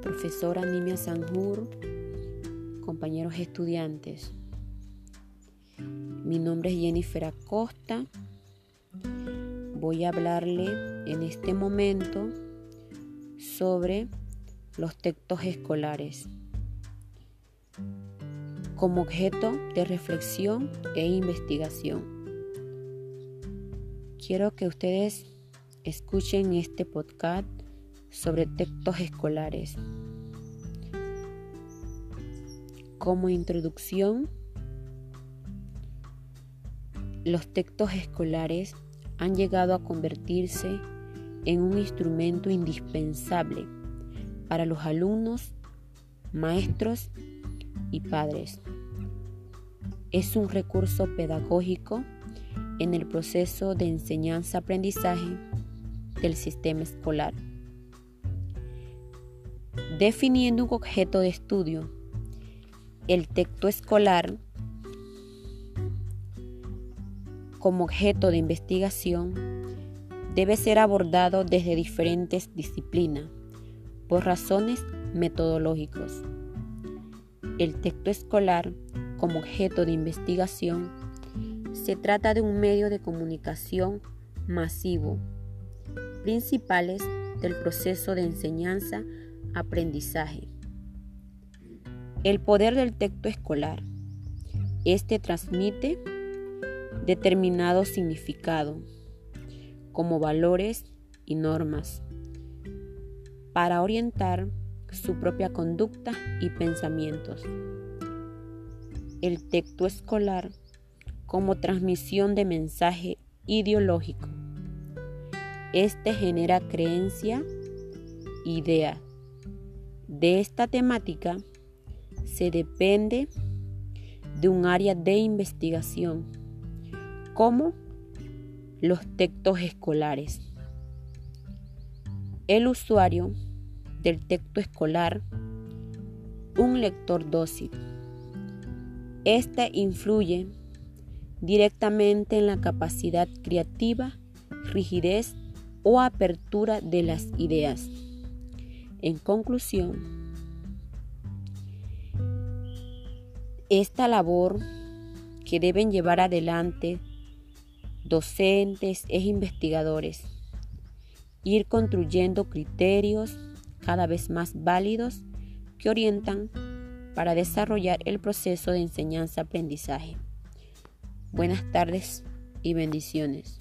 profesora Nimia Sanjur, compañeros estudiantes. Mi nombre es Jennifer Acosta. Voy a hablarle en este momento sobre los textos escolares como objeto de reflexión e investigación. Quiero que ustedes escuchen este podcast sobre textos escolares. Como introducción, los textos escolares han llegado a convertirse en un instrumento indispensable para los alumnos, maestros y padres. Es un recurso pedagógico en el proceso de enseñanza-aprendizaje del sistema escolar definiendo un objeto de estudio. El texto escolar como objeto de investigación debe ser abordado desde diferentes disciplinas por razones metodológicas. El texto escolar como objeto de investigación se trata de un medio de comunicación masivo, principales del proceso de enseñanza aprendizaje. El poder del texto escolar. Este transmite determinado significado como valores y normas para orientar su propia conducta y pensamientos. El texto escolar como transmisión de mensaje ideológico. Este genera creencia, idea, de esta temática se depende de un área de investigación como los textos escolares. El usuario del texto escolar, un lector dócil. Este influye directamente en la capacidad creativa, rigidez o apertura de las ideas. En conclusión, esta labor que deben llevar adelante docentes e investigadores, ir construyendo criterios cada vez más válidos que orientan para desarrollar el proceso de enseñanza-aprendizaje. Buenas tardes y bendiciones.